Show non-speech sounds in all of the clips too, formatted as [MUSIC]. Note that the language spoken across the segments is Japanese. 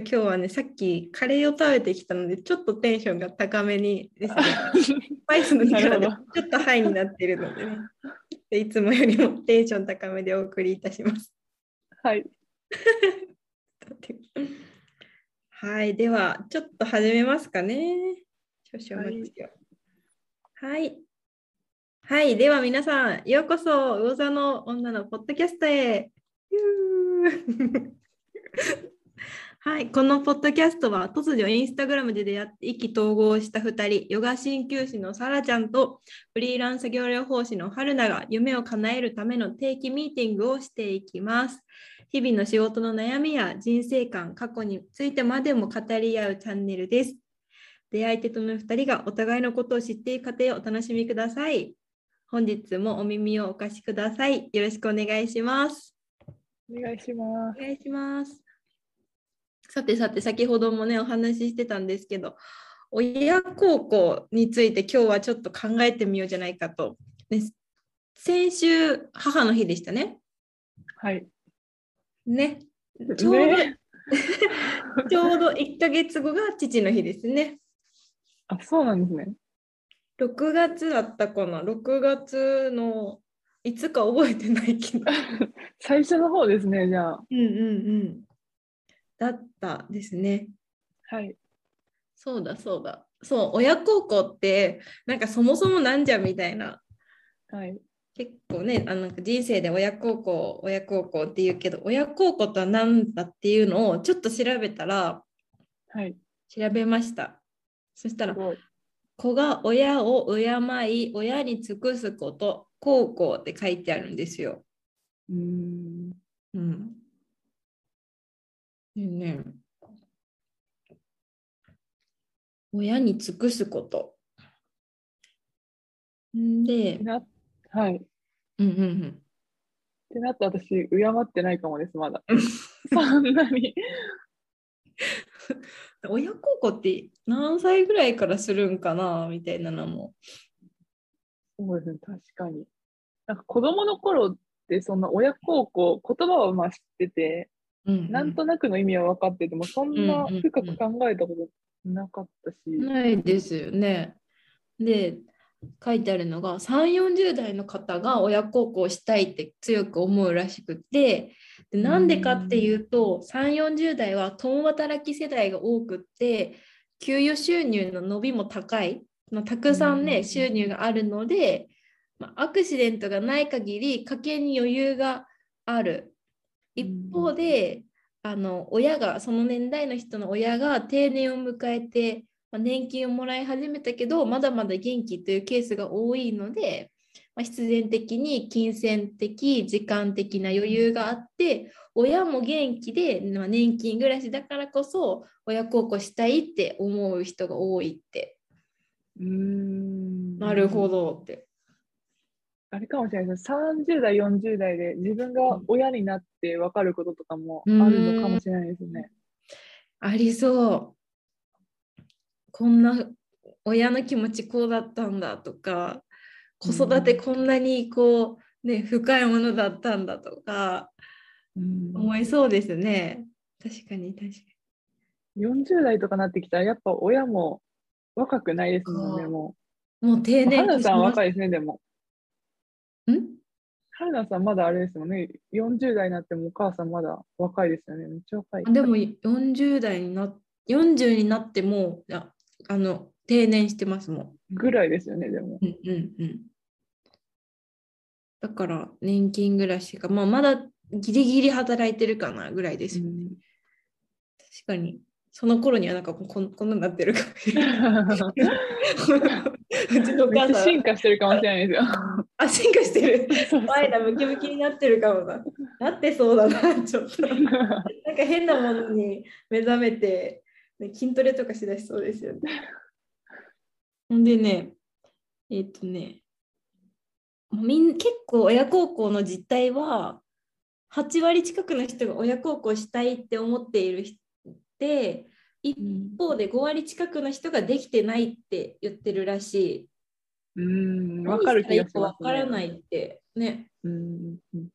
今日はね、さっきカレーを食べてきたので、ちょっとテンションが高めにですね、[LAUGHS] スパイスの力でちょっとハイになっているのでね、でいつもよりもテンション高めでお送りいたします。はい。[LAUGHS] はい、では、ちょっと始めますかね。少々お待ちを。はい。はい、では皆さん、ようこそ、魚座の女のポッドキャストへ。[LAUGHS] はい、このポッドキャストは突如インスタグラムで出会って意気投合した2人、ヨガ鍼灸師のサラちゃんとフリーランス作業療法士の春菜が夢を叶えるための定期ミーティングをしていきます。日々の仕事の悩みや人生観、過去についてまでも語り合うチャンネルです。出会い手との2人がお互いのことを知っていく過程をお楽しみください。本日もお耳をお貸しください。よろしくお願いします。お願いします。お願いします。さてさて、先ほどもね、お話ししてたんですけど、親孝行について今日はちょっと考えてみようじゃないかと。ね、先週、母の日でしたね。はい。ね。ちょうど、ね [LAUGHS] ちょうど1ヶ月後が父の日ですね。あ、そうなんですね。6月だったかな。6月のいつか覚えてないけど。[LAUGHS] 最初の方ですね、じゃあ。うんうんうん。だったですね。はい。そうだそうだ。そう、親孝行って、なんかそもそもなんじゃみたいな。はい。結構ね、あの人生で親孝行、親孝行って言うけど、親孝行とは何だっていうのをちょっと調べたら、はい。調べました。そしたら。子が親を敬い、親に尽くすこと、孝行って書いてあるんですよ。うーん。うん。でね、親に尽くすこと。んで、なはい。っうんうんうん。てなったら私、敬ってないかもです、まだ。[LAUGHS] そんなに。[LAUGHS] 親孝行って何歳ぐらいからするんかなみたいなのも。そうですね、確かに。なんか子供の頃って、そんな親孝行、言葉はまあ知ってて、うんなんとなくの意味は分かってても、そんなうんうんうん深く考えたことなかったし。ないですよね。で、書いてあるのが3、40代の方が親孝行したいって強く思うらしくて、でなんでかっていうと、3、40代は共働き世代が多くって、給与収入の伸びも高い、まあたくさんね、うん収入があるので、まあアクシデントがない限り家計に余裕がある。一方で、あの親がその年代の人の親が定年を迎えて、まあ、年金をもらい始めたけどまだまだ元気というケースが多いので、まあ、必然的に金銭的時間的な余裕があって親も元気で、まあ、年金暮らしだからこそ親孝行したいって思う人が多いってうーん。なるほどって。あれかもしれないです。30代、40代で自分が親になって分かることとかもあるのかもしれないですね。ありそう。こんな親の気持ちこうだったんだとか子育てこんなにこう、ね、深いものだったんだとかうん思いそうですね。確かに確かに。40代とかなってきたら、やっぱ親も若くないですもんね、そうももう定う。年さん若い。いですね、でも。ん？春菜さんまだあれですもんね。40代になってもお母さんまだ若いですよね。めっちゃ若い。でも40代にな40になってもああの定年してますもん。ぐらいですよね、でも。うんうんうん。だから年金暮らしが、まあ、まだギリギリ働いてるかなぐらいですよね。確かに。その頃にはなんかこんこんなになってるかもしれない。[LAUGHS] [LAUGHS] うちのお母さん。進化してるかもしれないですよ。あ、進化してる。前だ、ムキムキになってるかもな。なってそうだな、ちょっと。なんか変なものに目覚めて、ね、筋トレとかしだしそうですよね。ほんでね、えっ、とね、みん結構親孝行の実態は、8割近くの人が親孝行したいって思っている人で、一方で5割近くの人ができてないって言ってるらしい。うん、何わかる気がします、ね。わからないってね。うんうん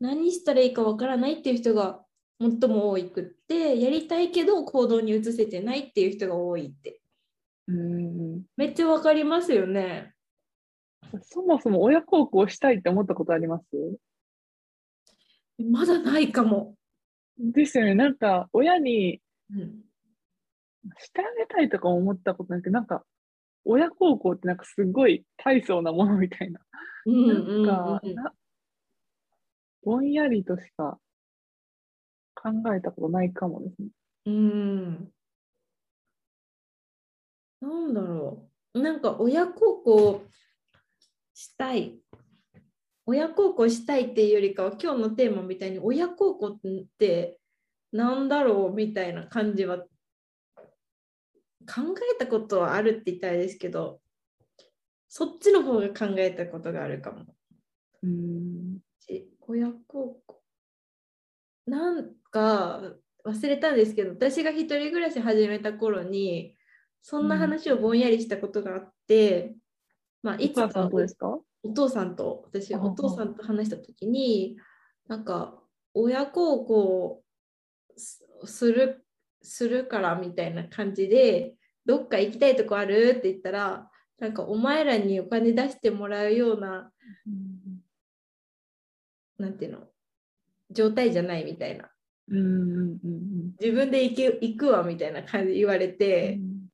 何したらいいかわからないっていう人が最も多くってやりたいけど行動に移せてないっていう人が多いってうんめっちゃわかりますよね。そもそも親孝行したいって思ったことあります？まだないかも。ですよね。なんか親にうん、してあげたいとか思ったことないけど、なんか親孝行ってなんかすごい大層なものみたいな。うんなんうんか、うぼんやりとしか考えたことないかもですね。うん。なんだろう。なんか親孝行したい。親孝行したいっていうよりかは今日のテーマみたいに親孝行ってなんだろうみたいな感じは考えたことはあるって言ったらあれですけどそっちの方が考えたことがあるかも。うん。し親孝行なんか忘れたんですけど私が一人暮らし始めた頃にそんな話をぼんやりしたことがあって、まあ、いつかお父さんと私あお父さんと話した時になんか親孝行すするするからみたいな感じでどっか行きたいとこある？って言ったらなんかお前らにお金出してもらうようななんていうの？状態じゃないみたいな。うんうんうん自分で行け行くわみたいな感じで言われうて、ん。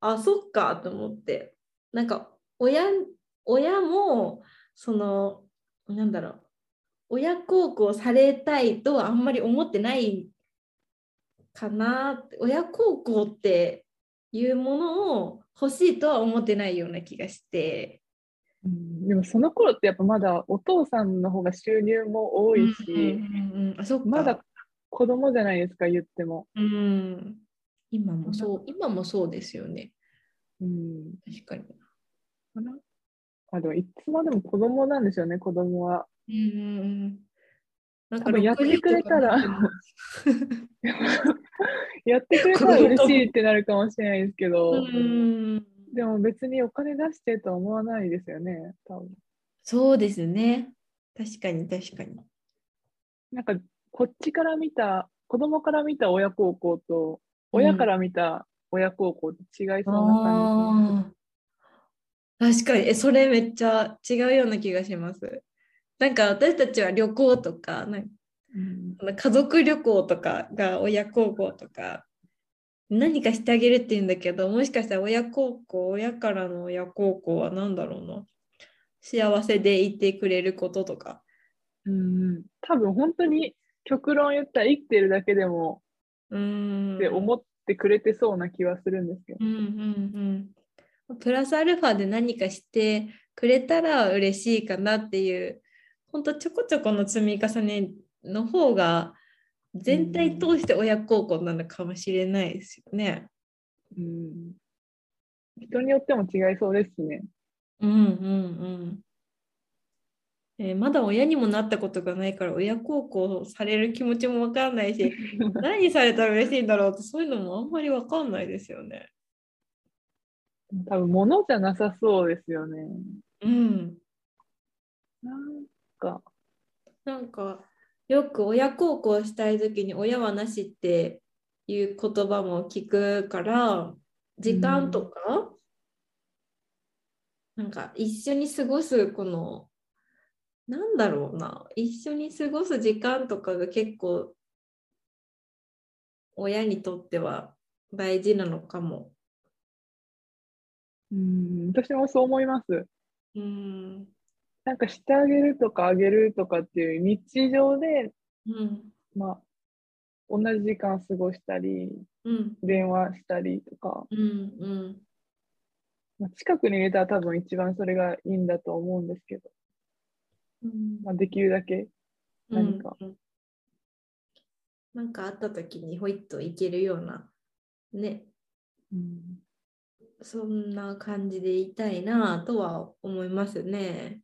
あそっかと思って。なんか親親もそのなんだろう。親孝行されたいとはあんまり思ってないかな親孝行っていうものを欲しいとは思ってないような気がして。うんでもその頃ってやっぱまだお父さんの方が収入も多いし、うんうんうんあそっか。まだ子供じゃないですか言っても。うん。今もそう今もそうですよね。うん、確かに。かな。あでもいつまでも子供なんですよね子供は。うんうんうんなん多分やってくれたら60とか [LAUGHS] やってくれたら嬉しいってなるかもしれないですけど、うんでも別にお金出してとは思わないですよね多分。そうですね。確かに確かに。なんかこっちから見た子供から見た親孝行と親から見た親孝行って違いそうな感あー確かにえ、それめっちゃ違うような気がします。なんか私たちは旅行とか、なんかじ。うん家族旅行とかが親孝行とか、何かしてあげるって言うんだけど、もしかしたら親孝行、親からの親孝行は何だろうな。幸せでいてくれることとか。うん、多分本当に極論言ったら生きてるだけでもうーん。って思ってくれてそうな気はするんですけど。うんうんうん。プラスアルファで何かしてくれたら嬉しいかなっていう、本当ちょこちょこの積み重ねの方が全体通して親孝行なのかもしれないですよね。うん、人によっても違いそうですしね。うんうんうん。えーまだ親にもなったことがないから親孝行される気持ちもわかんないし [LAUGHS] 何されたら嬉しいんだろうってそういうのもあんまりわかんないですよね。多分物じゃなさそうですよね。うん。なんか、なんかよく親孝行したい時に親はなしっていう言葉も聞くから時間とか、なんか一緒に過ごすこのなんだろうな一緒に過ごす時間とかが結構親にとっては大事なのかも。うん、私もそう思います。うんなんかしてあげるとかあげるとかっていう日常で、うん。まあ、同じ時間過ごしたり、うん。電話したりとか、うんうん。まあ、近くに入れたら多分一番それがいいんだと思うんですけど、うん。まあ、できるだけ何か。うんうん。なんかあった時にほいっといけるようなね。うん。そんな感じでいたいなとは思いますね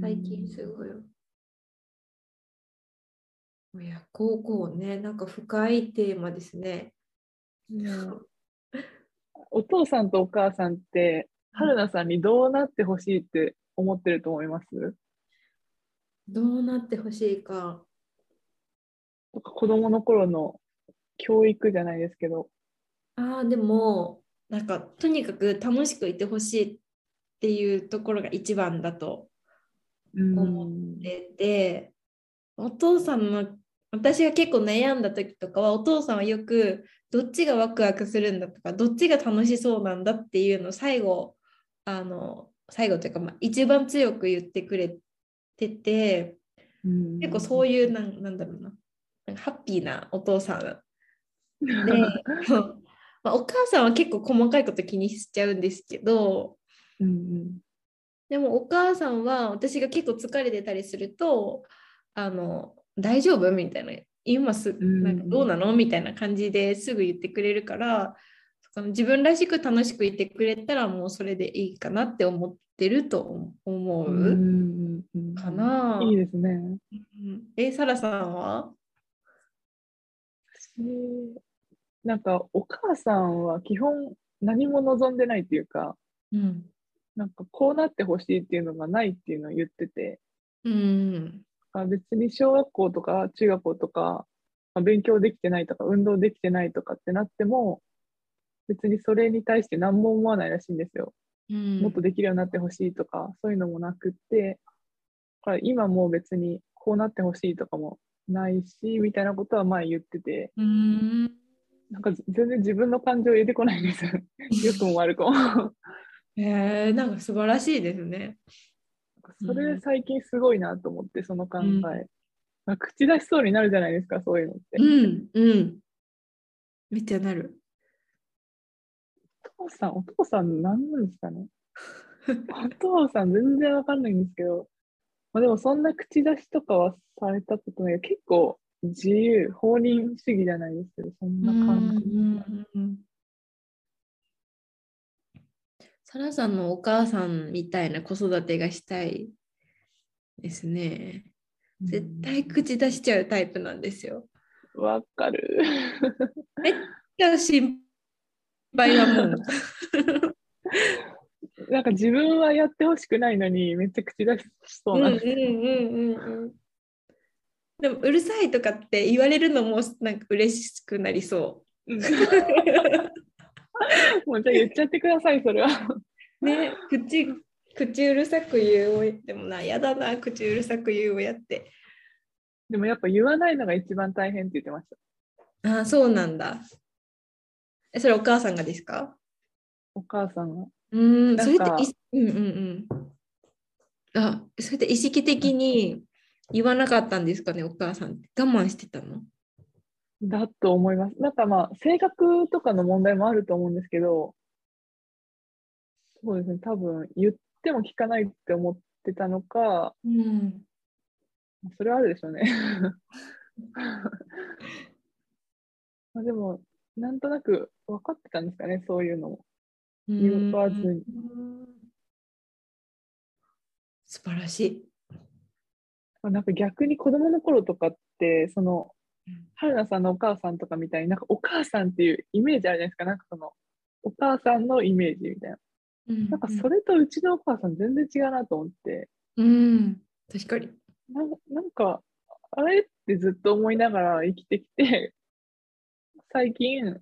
最近すごい。親孝行ねなんか深いテーマですね。うん。お父さんとお母さんって、春菜さんにどうなってほしいって思ってると思います？どうなってほしいか。とか子供の頃の教育じゃないですけど。ああ、でも、なんかとにかく楽しくいてほしいっていうところが一番だと思ってて、お父さんの私が結構悩んだ時とかはお父さんはよくどっちがワクワクするんだとかどっちが楽しそうなんだっていうのを最後あの最後というか、まあ、一番強く言ってくれてて、結構そういうなんなんだろうな。ハッピーなお父さんで [LAUGHS] まあ、お母さんは結構細かいこと気にしちゃうんですけど、うんうん、でもお母さんは私が結構疲れてたりするとあの大丈夫みたいな今すなんかどうなのみたいな感じですぐ言ってくれるから自分らしく楽しくいてくれたらもうそれでいいかなって思ってると思う。かな。いいですね。え、サラさんは？なんかお母さんは基本何も望んでないっていうか、うん、なんかこうなってほしいっていうのがないっていうのを言ってて、うん、別に小学校とか中学校とか、まあ、勉強できてないとか運動できてないとかってなっても別にそれに対して何も思わないらしいんですよ。うん、もっとできるようになってほしいとかそういうのもなくって今も別にこうなってほしいとかもないしみたいなことは前言ってて、うん、なんか全然自分の感情入れてこないんですよ。よくも悪くも。へえー、なんか素晴らしいですね。それ最近すごいなと思って、その考え。まあ、口出しそうになるじゃないですか、そういうのって。うんうん。めっちゃなる。お父さん、お父さん何なんですかねお父さん全然わかんないんですけど、まあ、でもそんな口出しとかはされたことない結構自由、放任主義じゃないですけど、そんな感じ。サラさんのお母さんみたいな子育てがしたいですね。絶対口出しちゃうタイプなんですよ。わかる。めっちゃ心配はもう。[LAUGHS] なんか自分はやってほしくないのにめっちゃ口出しそうなんです。でもうるさいとかって言われるのもなんか嬉しくなりそう。[LAUGHS] もうじゃあ言っちゃってください、それは。ね、口、口うるさく言うをでもな、やだな、口うるさく言うをやって。でもやっぱ言わないのが一番大変って言ってました。ああ、そうなんだ。え、それお母さんがですか？お母さんが。うん、それってうんうんうん。あ、それって意識的に言わなかったんですかね、お母さん。我慢してたの？だと思います。なんかまあ、性格とかの問題もあると思うんですけど、そうですね、多分言っても聞かないって思ってたのか、うん、それはあるでしょうね。[LAUGHS] まあでも、なんとなく分かってたんですかね、そういうのも。言わずに。素晴らしい。なんか逆に子供の頃とかって、その春菜さんのお母さんとかみたいになんかお母さんっていうイメージあるじゃないですか。なんかそのお母さんのイメージみたいな。うんうん、なんかそれとうちのお母さん全然違うなと思って。うん、確かに。ななんか、あれってずっと思いながら生きてきて、[LAUGHS] 最近、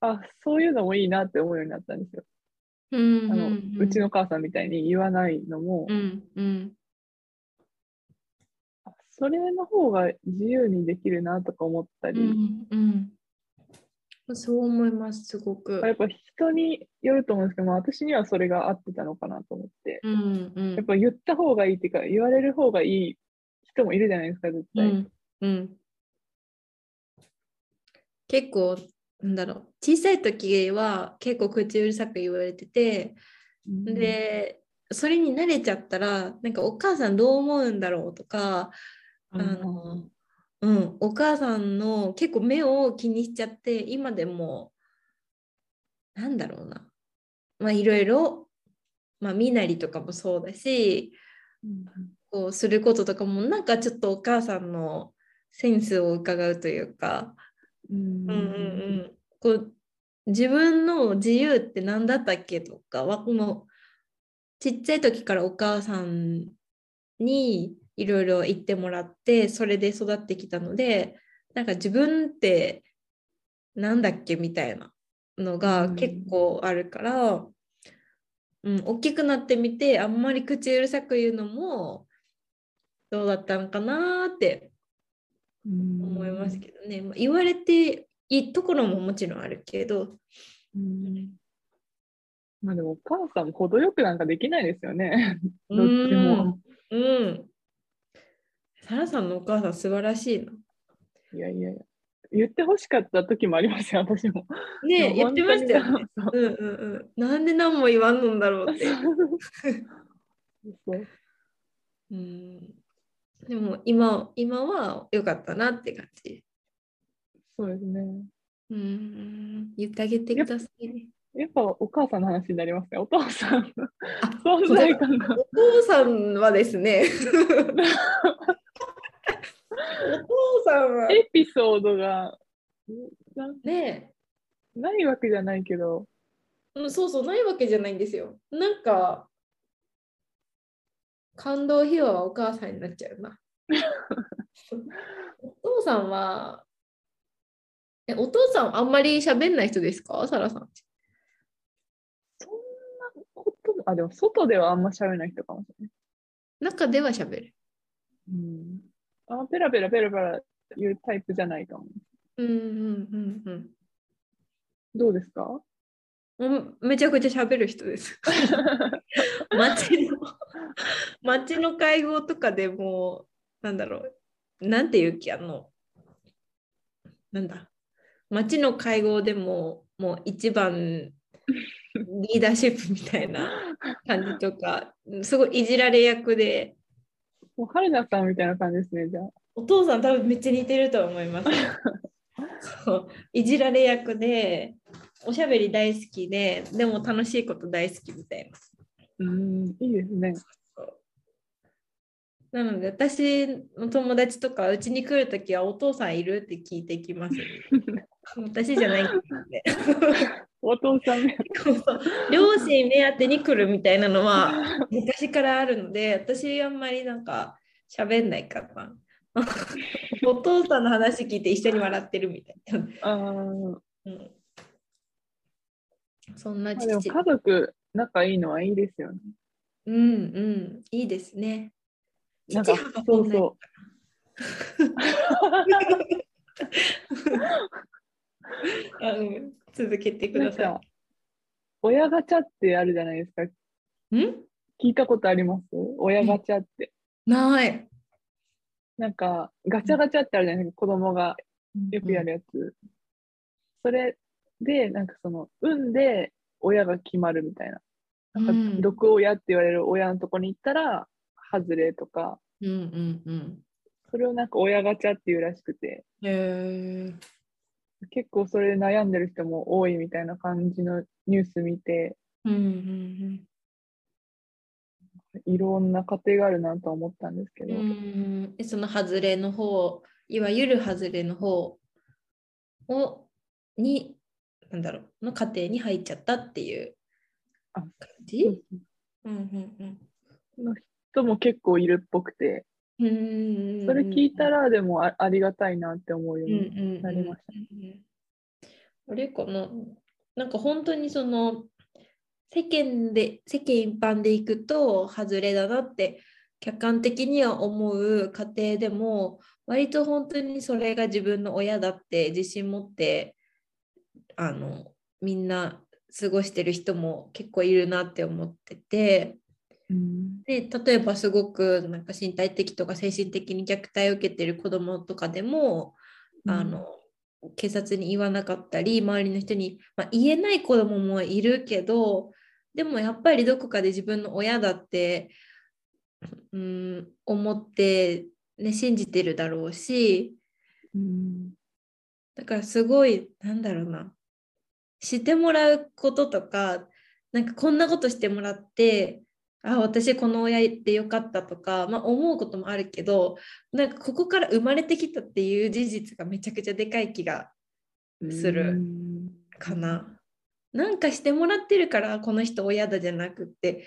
あ、そういうのもいいなって思うようになったんですよ。うんうんうん、あのうちの母さんみたいに言わないのも、うんうん、それの方が自由にできるなとか思ったり、うんうん、そう思いますすごく。やっぱ人によると思うんですけど、まあ、私にはそれが合ってたのかなと思って、うんうん、やっぱ言った方がいいっていうか言われる方がいい人もいるじゃないですか絶対、うんうん、結構なんだろう。小さい時は結構口うるさく言われてて、うん、でそれに慣れちゃったらなんかお母さんどう思うんだろうとかあの、うん、お母さんの結構目を気にしちゃって今でもなんだろうな。まあいろいろ、まあ、身なりとかもそうだし、うん、こうすることとかもなんかちょっとお母さんのセンスを伺うというか、うん。うんうん、こう自分の自由って何だったっけとかはもうちっちゃい時からお母さんにいろいろ言ってもらってそれで育ってきたのでなんか自分ってなんだっけみたいなのが結構あるから、うん大きくなってみてあんまり口うるさく言うのもどうだったのかなって思思いますけどね、まあ言われていいところももちろんあるけど、うんまあでもお母さんも程よくなんかできないですよね。うどっちも。ん。うん。サラさんのお母さん素晴らしいな。いやいやいや。言ってほしかった時もありますよ、私も。ねえ、言ってましたよね。うんうんうん。なんで何も言わんのんだろうって。そうん。でも今今は良かったなって感じ。そうですね。うん。言ってあげてくださいね。やっぱお母さんの話になりますね。お父さん存在感が。お父さんはですね。[LAUGHS] お父さんはエピソードがなねないわけじゃないけど、うん、そうそう、ないわけじゃないんですよ。なんか、感動秘話はお母さんになっちゃうな。[LAUGHS] お父さんは、え、お父さんあんまり喋んない人ですか？サラさん。そんなことも、あ、でも外ではあんま喋らない人かもしれない。中では喋る。うん、あペラペラペラペラ言うタイプじゃないかも。うんうんうんうん。どうですか？めちゃくちゃ喋る人です。[LAUGHS] 街の街の会合とかでもなんだろうなんていう気あのなんだ街の会合でももう一番リーダーシップみたいな感じとかすごいいじられ役でもう春菜さんみたいな感じですね、じゃあ。お父さん多分めっちゃ似てると思います。[LAUGHS] そういじられ役でおしゃべり大好きででも楽しいこと大好きみたいな。うん、いいですね。なので私の友達とかうちに来るときはお父さんいるって聞いてきます、[LAUGHS] 私じゃないんで。[LAUGHS] お父さんね。両親目当てに来るみたいなのは昔からあるので私あんまりなんか喋んないかな。[LAUGHS] お父さんの話聞いて一緒に笑ってるみたいな。あーうん、そんな父。家族仲いいのはいいですよね。うんうん、いいですね。なんかそうそう。あ [LAUGHS] うん続けてくださなんか、親ガチャってあるじゃないですか。い。ん？聞いたことあります？親ガチャって。ない。なんか、ガチャガチャってあるじゃないですか。子供がよくやるやつ。それで、なんかその、運で親が決まるみたいな。なんかうん、毒親って言われる親のとこに行ったら、外れとか、うんうんうん。それをなんか親ガチャっていうらしくて、へえ。結構それで悩んでる人も多いみたいな感じのニュース見て、うんうんいろんな家庭があるなとは思ったんですけど、うん。その外れの方、いわゆる外れの方をに、なんだろう、の家庭に入っちゃったっていう。あ感そうじそう。うんうんの人も結構いるっぽくて、うん。うんそれ聞いたらでもあありがたいなって思うよううんにうんなりました。うん。あれかな？なんか本当にその世間で世間一般でいくと外れだなって客観的には思う家庭でも割と本当にそれが自分の親だって自信持ってあのみんな過ごしてる人も結構いるなって思ってて。うんで例えばすごくなんか身体的とか精神的に虐待を受けてる子どもとかでも、あの警察に言わなかったり周りの人に、まあ、言えない子どももいるけどでもやっぱりどこかで自分の親だって、うん、思って、ね、信じてるだろうしうんだからすごいなんだろうなしてもらうこととかなんかこんなことしてもらってあ私この親でよかったとか、まあ、思うこともあるけどなんかここから生まれてきたっていう事実がめちゃくちゃでかい気がするうんかな。なんかしてもらってるからこの人親だじゃなくって、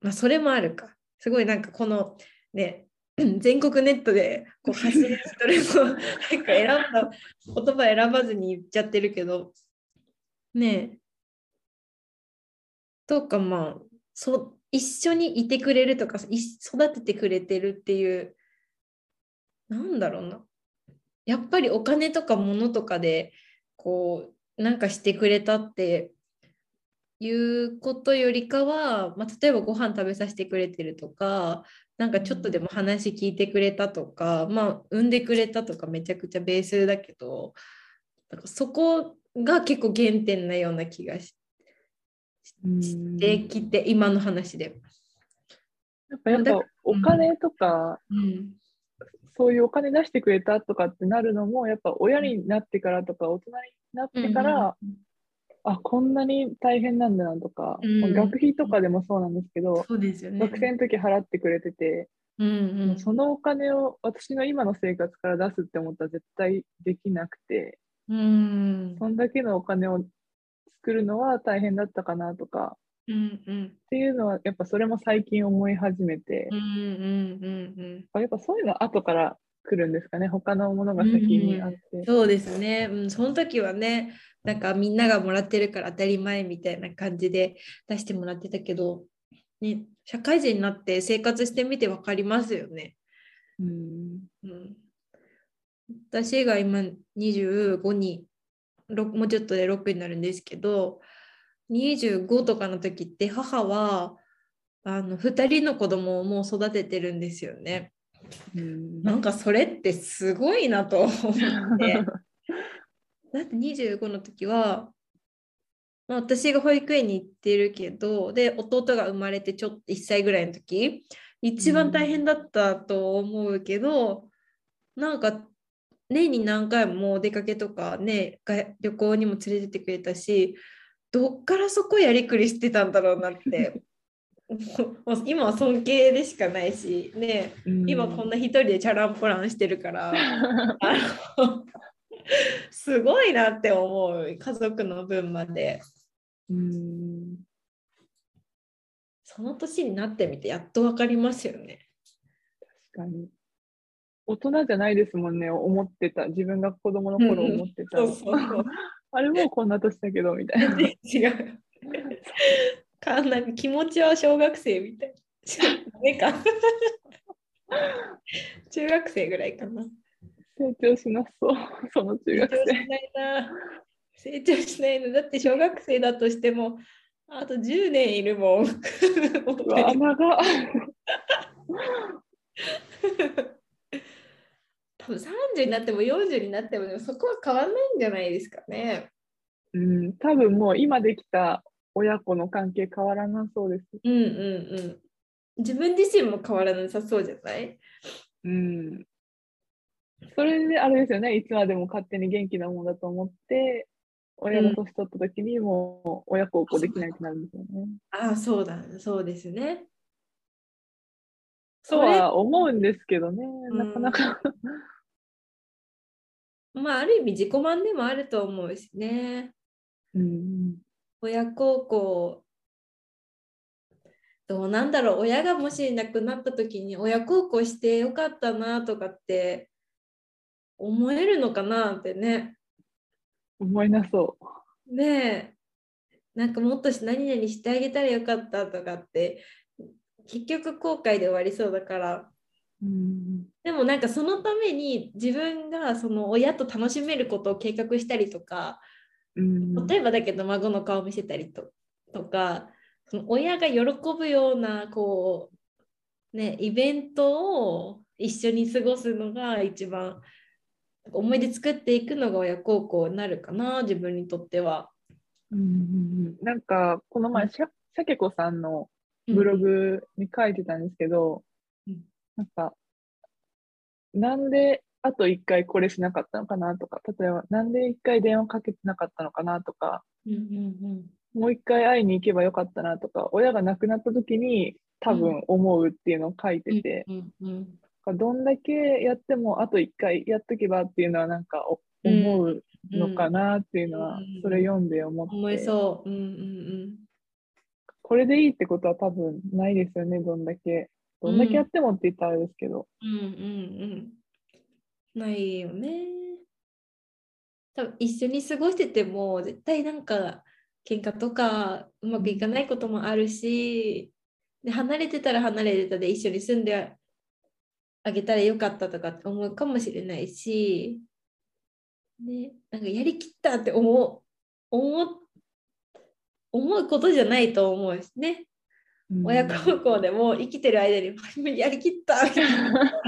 まあ、それもあるか。すごいなんかこのね [CLEARS THROAT] 全国ネットでこう発信してるの [LAUGHS] なんか選んだ言葉選ばずに言っちゃってるけどねえとかまあそ一緒にいてくれるとかい育ててくれてるっていうなんだろうなやっぱりお金とか物とかでこうなんかしてくれたっていうことよりかは、まあ、例えばご飯食べさせてくれてるとかなんかちょっとでも話聞いてくれたとか、まあ産んでくれたとかめちゃくちゃベースだけどなんかそこが結構原点なような気がししてきて今の話で。やっぱやっぱお金とか、うん、そういうお金出してくれたとかってなるのもやっぱ親になってからとか大人になってから、うん、あこんなに大変なんだなとか、うん、学費とかでもそうなんですけど、そうですよね、学生の時払ってくれてて、うんうん、そのお金を私の今の生活から出すって思ったら絶対できなくて、うん、そんだけのお金を作るのは大変だったかなとか、うんうん、っていうのはやっぱそれも最近思い始めて、うんうんうんうん、やっぱそういうの後から来るんですかね。他のものが先にあって、うんうん、そうですね、うん、その時はねなんかみんながもらってるから当たり前みたいな感じで出してもらってたけど、ね、社会人になって生活してみて分かりますよね。うん、うん、私が今25にもうちょっとで6になるんですけど25とかの時って母はあの2人の子供をもう育ててるんですよね。うん、なんかそれってすごいなと思って [LAUGHS] だって25の時は、まあ、私が保育園に行ってるけどで弟が生まれてちょっと1歳ぐらいの時一番大変だったと思うけど、うん、なんか年に何回もお出かけとかね旅行にも連れてってくれたしどっからそこやりくりしてたんだろうなって今は尊敬でしかないしね、うん、今こんな一人でチャランポランしてるからすごいなって思う家族の分まで。うんその年になってみてやっと分かりますよね。確かに。大人じゃないですもんね、思ってた。自分が子供の頃思ってた。あれもうこんな年だけど、みたいな。[LAUGHS] 違う。か気持ちは小学生みたい。か。[LAUGHS] 中学生ぐらいかな。成長しなそう、その中学生。成長しないな。成長しないの。だって小学生だとしても、あと10年いるもん。うわ、長 [LAUGHS] 多分30になっても40になってもそこは変わらないんじゃないですかね。うん、多分もう今できた親子の関係変わらなそうです。うんうんうん。自分自身も変わらなさそうじゃない？うん。それであれですよね、いつまでも勝手に元気なものだと思って、親が年取った時にもう親孝行できないくなるんですよね。うん、ああ、そうだ、そうですね。そうは思うんですけどね、なかなかまあ、ある意味自己満でもあると思うしね。うん、親孝行どうなんだろう親がもし亡くなった時に親孝行してよかったなとかって思えるのかなってね。思いなそう。ねえ。なんかもっと何々してあげたらよかったとかって結局後悔で終わりそうだから。うん、でもなんかそのために自分がその親と楽しめることを計画したりとか、うん、例えばだけど孫の顔見せたりととかその親が喜ぶようなこうねイベントを一緒に過ごすのが一番思い出作っていくのが親孝行になるかな自分にとっては。うん、なんかこの前、うん、シャケ子さんのブログに書いてたんですけど、うん、なんかなんであと1回これしなかったのかなとか例えばなんで1回電話かけてなかったのかなとか、うんうんうん。もう一回会いに行けばよかったなとか親が亡くなった時に多分思うっていうのを書いてて、うんうんうん。どんだけやってもあと1回やっとけばっていうのはなんか思うのかなっていうのは、それ読んで思って、思いそう、うんうんうん、これでいいってことは多分ないですよねどんだけどんだけやってもって言ったらあれですけど。うんうんうん。ないよね。多分一緒に過ごしてても絶対なんか喧嘩とかうまくいかないこともあるし、で離れてたら離れてたで一緒に住んであげたらよかったとかって思うかもしれないし、ね、なんかやりきったって思う思う思うことじゃないと思うしね。うん。親孝行でも生きてる間に [LAUGHS] やりきったみたいな。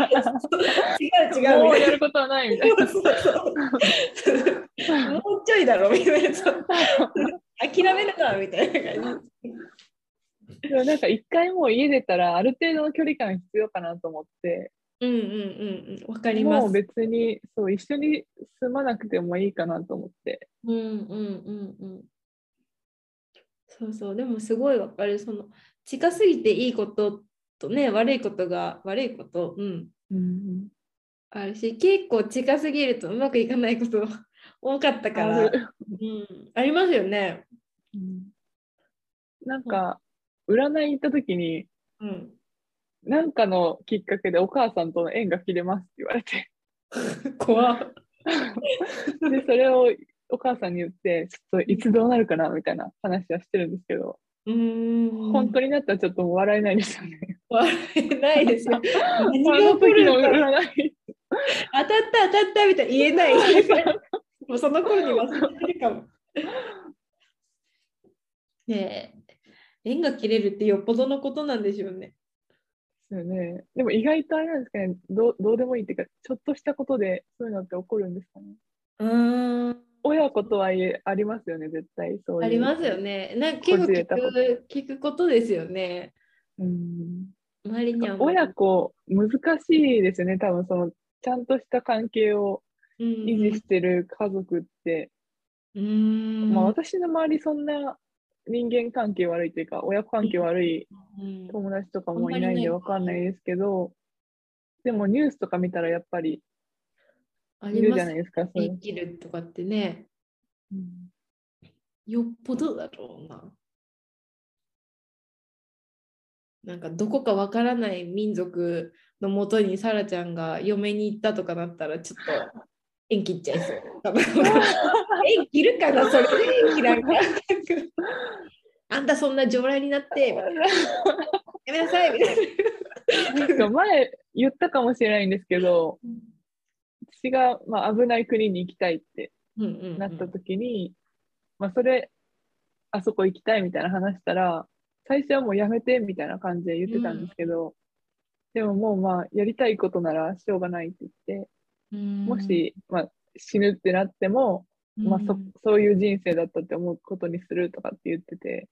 違う違うもうやることはないみたいな。もうちょいだろみたいな。諦めるなみたいな感じ。な。でもなんか一回もう家出たらある程度の距離感必要かなと思って、うんうんうんうん。わかりまもうす別にそう一緒に住まなくてもいいかなと思って。うんうんうんうん。そうそう。でもすごいわかる。その近すぎていいこととね悪いことが悪いことうん。うんあるし結構近すぎるとうまくいかないこと [LAUGHS] 多かったから。ある。うん、ありますよね。うん。なんか占い行った時にうん、なんかのきっかけでお母さんとの縁が切れますって言われて。[LAUGHS] 怖っ。でそれをお母さんに言ってちょっといつどうなるかなみたいな話はしてるんですけど、うーん。本当になったらちょっと笑えないですよね。笑えないですよ。何 [LAUGHS] あが起こるのか占い当たった当たったみたいな言えない。[LAUGHS] もうその頃に忘れてるかも。[LAUGHS] ねえ、縁が切れるってよっぽどのことなんでしょうね。ですよね。でも意外とあれなんですかねどう、どうでもいいっていうか、ちょっとしたことでそういうのって起こるんですかね。うーん。親子とはいえありますよね、絶対そう。ありますよ。ね。なんか結構聞く聞くことですよね。うん。周りには親子、難しいですよね、多分その、ちゃんとした関係を維持してる家族って、うんうんまあ私の周りそんな人間関係悪いというか、親子関係悪いうん友達とかもいないんでわかんないですけど、でもニュースとか見たらやっぱりありますいるじゃないですか、生きるとかってね、うん。よっぽどだろうな。なんかどこかわからない民族のもとにサラちゃんが嫁に行ったとかなったらちょっと [LAUGHS] 縁切っちゃいそう。[LAUGHS] 縁切るかなそれで。縁切らんか。[LAUGHS] あんたそんな常来になって、やめなさい。みたいな。んか前言ったかもしれないんですけど、私が、まあ、危ない国に行きたいってな。った時に、まあ、それ、あそこ行きたいみたいな話したら、最初はもうやめてみたいな感じで言ってたんですけど、でももうまあ、やりたいことならしょうがないって言って、もし、まあ、死ぬってなっても、まあそ、そういう人生だったって思うことにするとかって言ってて、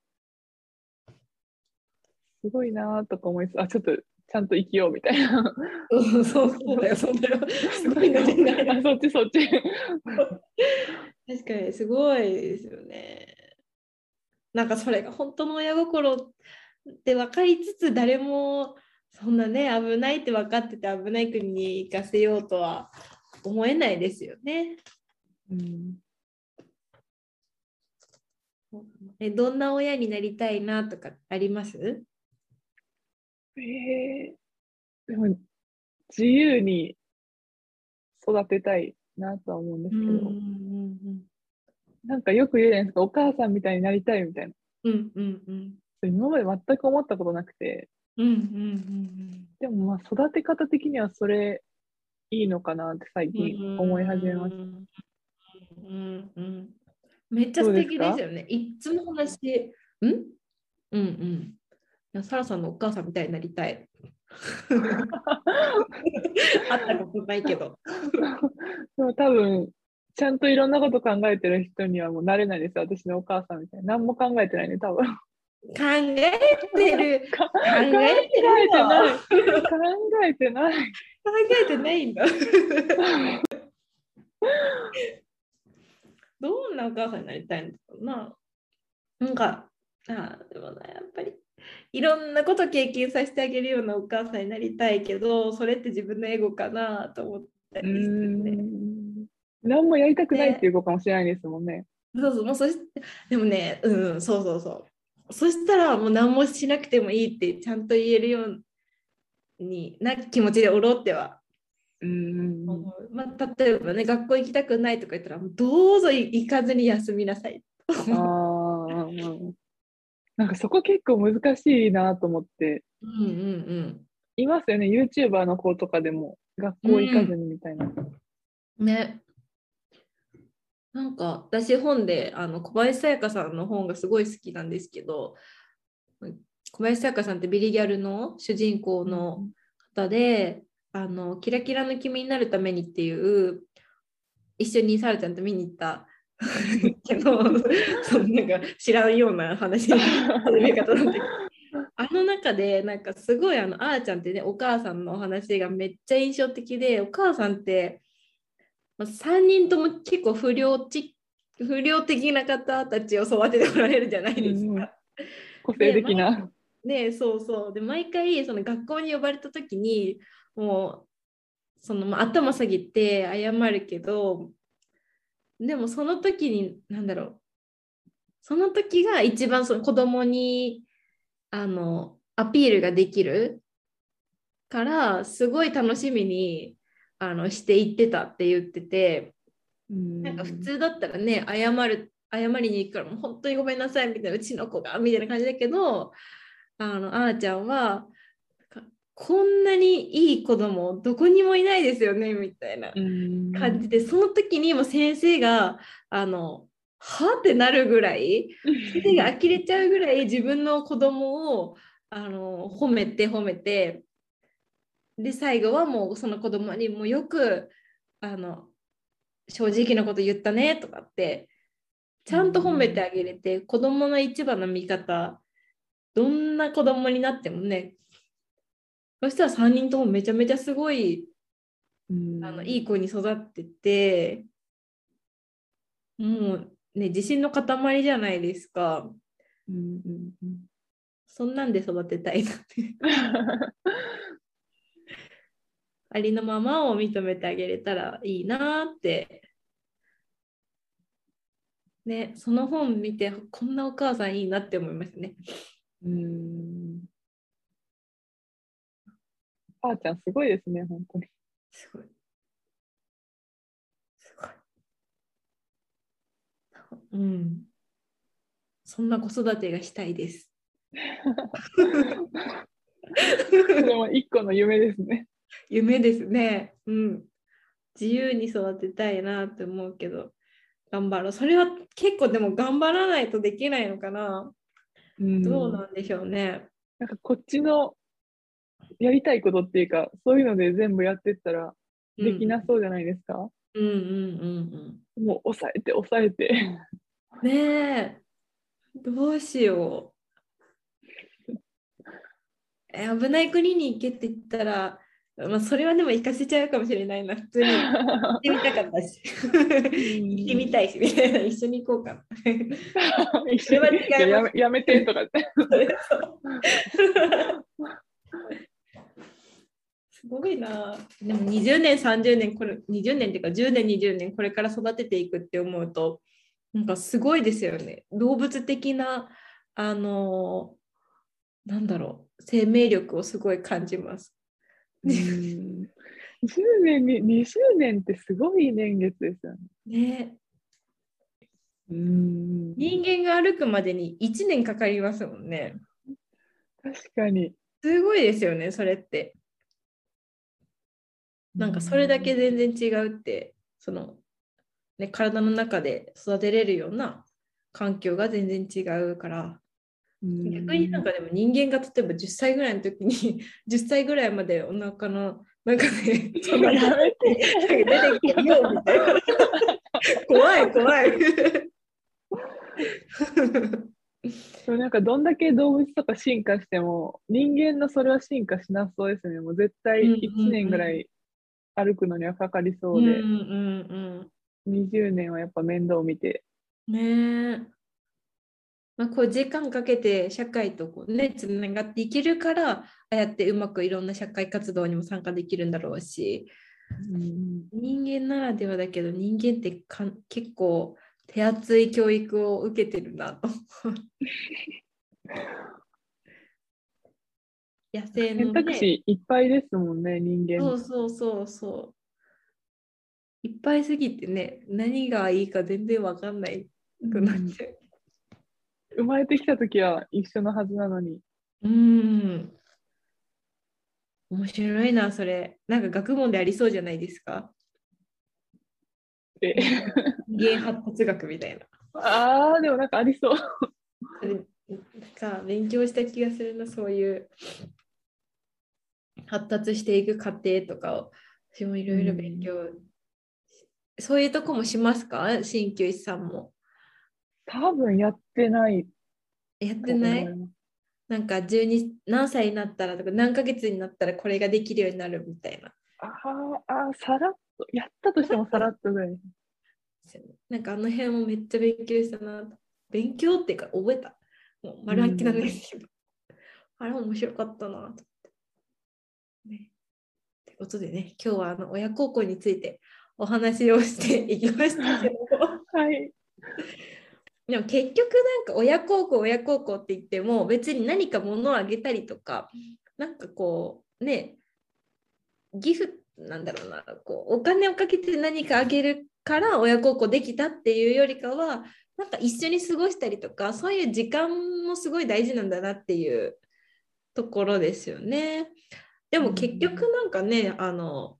すごいなーとか思いつつ、あ、ちょっとちゃんと生きようみたいな。うんそうそうだよ、そうだよ。すごいな、みんなあ、そっちそっち。確かにすごいですよね。なんかそれが本当の親心って分かりつつ誰もそんなね危ないって分かってて危ない国に行かせようとは思えないですよね。うんえどんな親になりたいなとかあります？えー、でも自由に育てたいなとは思うんですけど、なんかよく言うじゃないですか、お母さんみたいになりたいみたいな。うんうんうん。今まで全く思ったことなくて、うんうんうんでもまあ育て方的にはそれいいのかなって最うん近思い始めました。うんうんうんめっちゃ素敵ですよね。いっつも話、ん？うんうん。いやサラさんのお母さんみたいになりたい。[LAUGHS] 会ったことないけど。でも多分、ちゃんといろんなこと考えてる人にはもうなれないですよ、私のお母さんみたいな。何も考えてないね、多分。考えてる。考えてない。考えてない。考えてないんだ。[LAUGHS] どんなお母さんになりたいんだろうな。なんか、あでもな、やっぱりいろんなこと経験させてあげるようなお母さんになりたいけど、それって自分のエゴかなと思ったうりするね。ん。何もやりたくないっていう子かもしれないですもんね。そうそう、もうそしでもね、うん、そうそうそう。そしたらもう何もしなくてもいいってちゃんと言えるようにな気持ちでおろうってはうんまあ、例えばね学校行きたくないとか言ったらどうぞ行かずに休みなさいあーなんかそこ結構難しいなと思ってうんうんうんいますよね YouTuber の子とかでも学校行かずにみたいな。ね。なんか私本であの小林さやかさんの本がすごい好きなんですけど小林さやかさんってビリギャルの主人公の方で「あのキラキラの君になるために」っていう一緒にサラちゃんと見に行った [LAUGHS] けどそのなんか知らんような話の始め方なんだけど [LAUGHS] あの中でなんかすごいあのあーちゃんってねお母さんのお話がめっちゃ印象的でお母さんってまあ3人とも結構不良ち不良的な方たちを育てておられるじゃないですうんうんか。個性的な。ねそうそうで毎回その学校に呼ばれた時にもうその、まあ、頭下げて謝るけどでもその時に何だろう。その時が一番その子供にあのアピールができるからすごい楽しみにあのしていってたって言っててなんか普通だったらね謝る謝りに行くからもう本当にごめんなさいみたいなうちの子がみたいな感じだけどあのあーちゃんはこんなにいい子供どこにもいないですよねみたいな感じでその時にも先生があのはってなるぐらい先生が呆れちゃうぐらい自分の子供をあの褒めて褒めてで最後はもうその子供にもよくあの正直なこと言ったねとかってちゃんと褒めてあげれて、子供の一番の味方どんな子供になってもねそしたら3人ともめちゃめちゃすごいあのいい子に育っててもうね自信の塊じゃないですか。うんうんうん。そんなんで育てたいなって。[LAUGHS] ありのままを認めてあげれたらいいなって。ねその本見てこんなお母さんいいなって思いましたね。うんあーちゃんすごいですね、本当に。すごいすごいうんそんな子育てがしたいですでも一個の夢ですね。夢ですね。うん。自由に育てたいなって思うけど、頑張ろう。それは結構でも頑張らないとできないのかな。うんどうなんでしょうね。なんかこっちのやりたいことっていうか、そういうので全部やってったらできなそうじゃないですか？うんうんうんもう抑えて抑えて。うん。ねえ。どうしよう。え危ない国に行けって言ったら、まあ、それはでも行かせちゃうかもしれないな。普通に行ってみたかったし。行ってみたいし、みたいな。一緒に行こうかな。[LAUGHS] 一緒にいややめやめてとかって。[LAUGHS] すごいな。でも20年、30年、これ20年っていうか10年、20年これから育てていくって思うと、なんかすごいですよね。動物的な、あの、なんだろう、生命力をすごい感じます。うん10年に、20年ってすごい年月ですよね。ねうん人間が歩くまでに1年かかりますもんね。確かに。すごいですよね、それって。なんかそれだけ全然違うって、その、ね、体の中で育てれるような環境が全然違うから、うん逆になんかでも人間が例えば10歳ぐらいの時に [LAUGHS] 10歳ぐらいまでお腹の中で [LAUGHS] そんなやめて。出てきてよみたいな怖い怖い [LAUGHS] なんかどんだけ動物とか進化しても人間のそれは進化しなそうですね。もう絶対うんうんうん1年ぐらい歩くのにはかかりそうで、うんうん20年はやっぱ面倒見て。うんねえまあ、こう時間かけて社会とこうねつながっていけるからああやってうまくいろんな社会活動にも参加できるんだろうしうん人間ならではだけど人間ってかん結構手厚い教育を受けてるなと。[LAUGHS] 野生の、選択ね、肢いっぱいですもんね、人間。そうそうそうそう。いっぱいすぎてね、何がいいか全然わかんないくなっちゃう。生まれてきた時は一緒のはずなのに。うん。面白いな、それ。なんか学問でありそうじゃないですか。え人間発達学みたいな。ああ、でもなんかありそう。なんか勉強した気がするな、そういう発達していく過程とかを私もいろいろ勉強、そういうとこもしますか？鍼灸師さんも。多分やってないやっとてない？なんか12何歳になったらとか何ヶ月になったらこれができるようになるみたいな。あーあー、さらっと、やったとしてもさらっとぐらい。なんかあの辺もめっちゃ勉強したな。勉強っていうか覚えた。もう丸暗記なんですけど。あれ面白かったなとね。ってことでね、今日はあの親孝行についてお話をして [LAUGHS] いきましたけど。はい。でも結局なんか親孝行親孝行って言っても別に何か物をあげたりとかなんかこうねギフなんだろうなこうお金をかけて何かあげるから親孝行できたっていうよりかはなんか一緒に過ごしたりとかそういう時間もすごい大事なんだなっていうところですよね。でも結局なんかねあの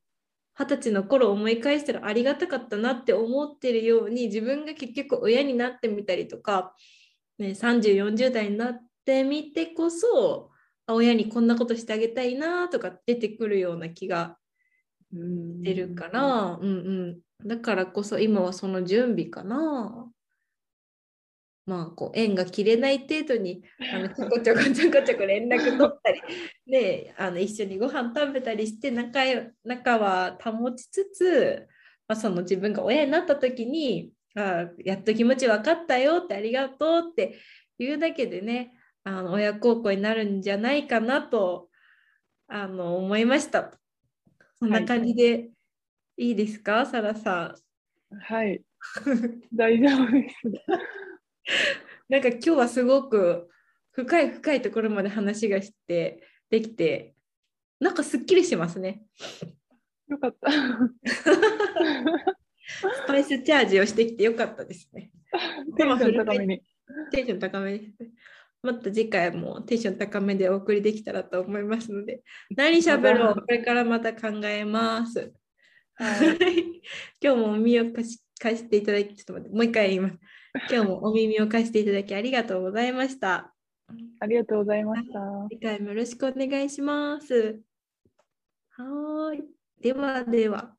二十歳の頃思い返したらありがたかったなって思ってるように自分が結局親になってみたりとか、ね、3040代になってみてこそあ親にこんなことしてあげたいなとか出てくるような気がうん。出るから、うんうん、だからこそ今はその準備かな。まあこう縁が切れない程度に [LAUGHS] あのちょこちょこちょこちょこ連絡取ったり、[LAUGHS] ね、あの一緒にご飯食べたりして仲よ仲は保ちつつ、まあ、その自分が親になった時にあやっと気持ち分かったよってありがとうって言うだけでねあの親孝行になるんじゃないかなとあの思いました。そんな感じでいいですか、サラさん。はい。大丈夫です。[LAUGHS] なんか今日はすごく深い深いところまで話がしてできてなんかすっきりしますね。よかった。スパイスチャージをしてきてよかったですね。[LAUGHS] テンション高めに。テンション高めですね。また次回もテンション高めでお送りできたらと思いますので、何しゃべろうこれからまた考えます。はい。[LAUGHS] 今日もお耳を貸し貸していただき、ちょっと待って、もう一回言います。[LAUGHS] 今日もお耳を貸していただきありがとうございました。ありがとうございました。次回もよろしくお願いします。はーい。ではでは。